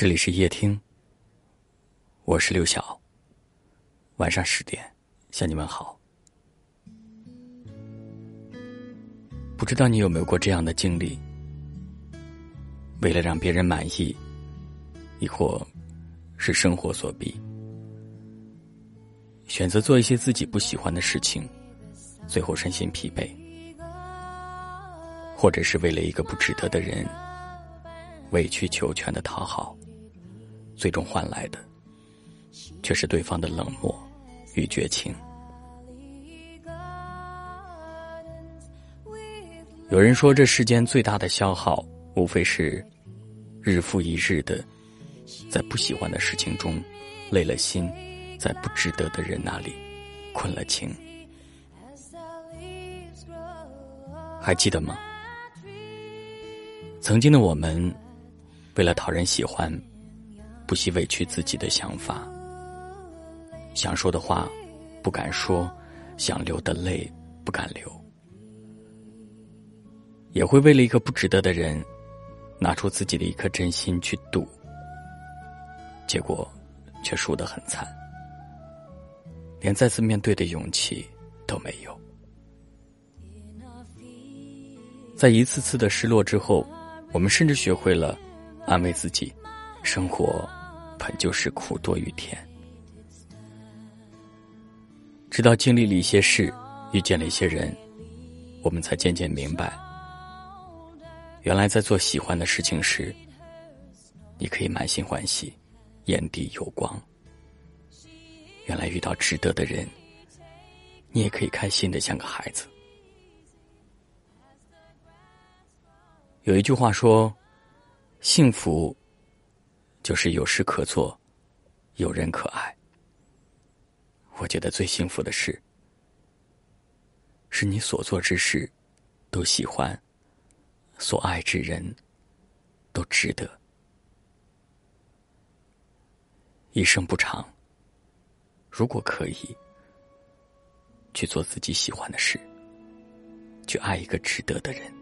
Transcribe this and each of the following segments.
这里是夜听，我是刘晓。晚上十点向你们好。不知道你有没有过这样的经历？为了让别人满意，亦或是生活所逼，选择做一些自己不喜欢的事情，最后身心疲惫；或者是为了一个不值得的人，委曲求全的讨好。最终换来的，却是对方的冷漠与绝情。有人说，这世间最大的消耗，无非是日复一日的在不喜欢的事情中累了心，在不值得的人那里困了情。还记得吗？曾经的我们，为了讨人喜欢。不惜委屈自己的想法，想说的话不敢说，想流的泪不敢流，也会为了一个不值得的人，拿出自己的一颗真心去赌，结果却输得很惨，连再次面对的勇气都没有。在一次次的失落之后，我们甚至学会了安慰自己，生活。本就是苦多于甜，直到经历了一些事，遇见了一些人，我们才渐渐明白，原来在做喜欢的事情时，你可以满心欢喜，眼底有光；原来遇到值得的人，你也可以开心的像个孩子。有一句话说，幸福。就是有事可做，有人可爱。我觉得最幸福的事，是你所做之事都喜欢，所爱之人都值得。一生不长，如果可以，去做自己喜欢的事，去爱一个值得的人。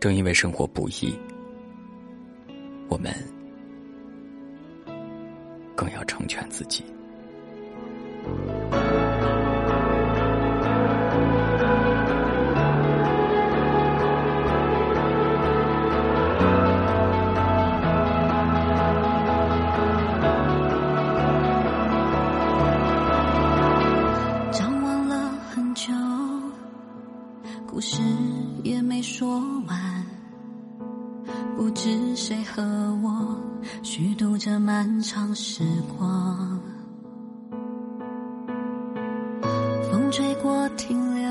正因为生活不易。我们更要成全自己。和我虚度这漫长时光，风吹过停留，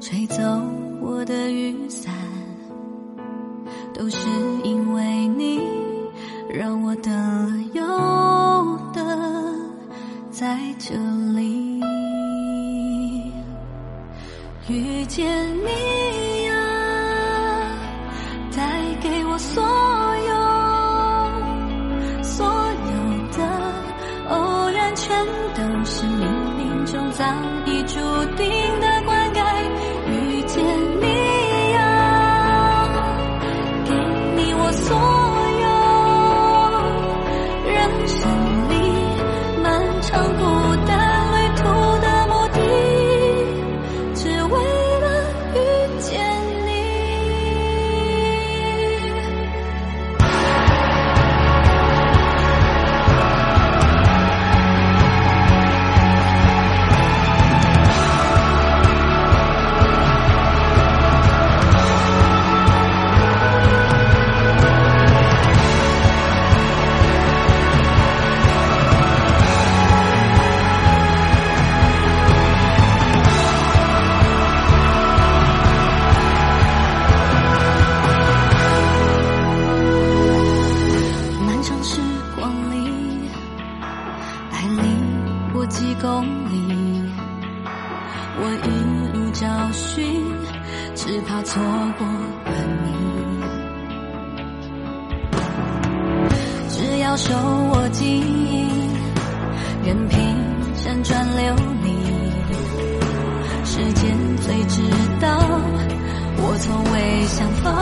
吹走我的雨伞，都是因为你让我等了又等，在这里遇见你。所有，所有的偶然，全都是冥冥中早已注定。要手握紧，任凭辗转流离，时间最知道，我从未想放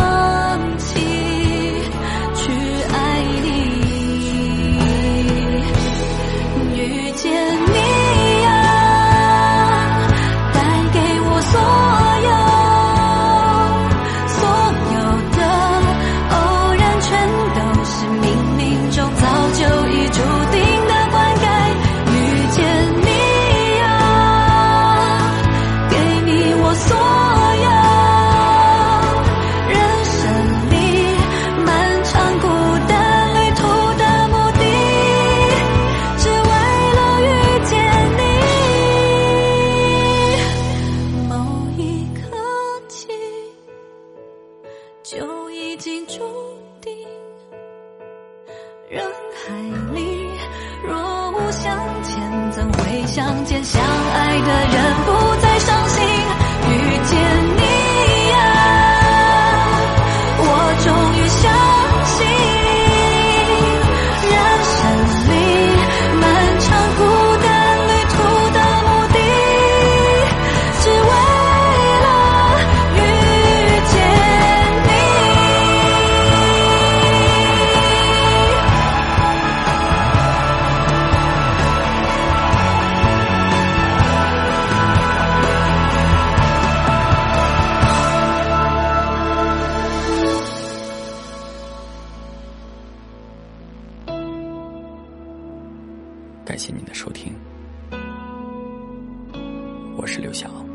相见？相爱的人不谢谢您的收听，我是刘翔。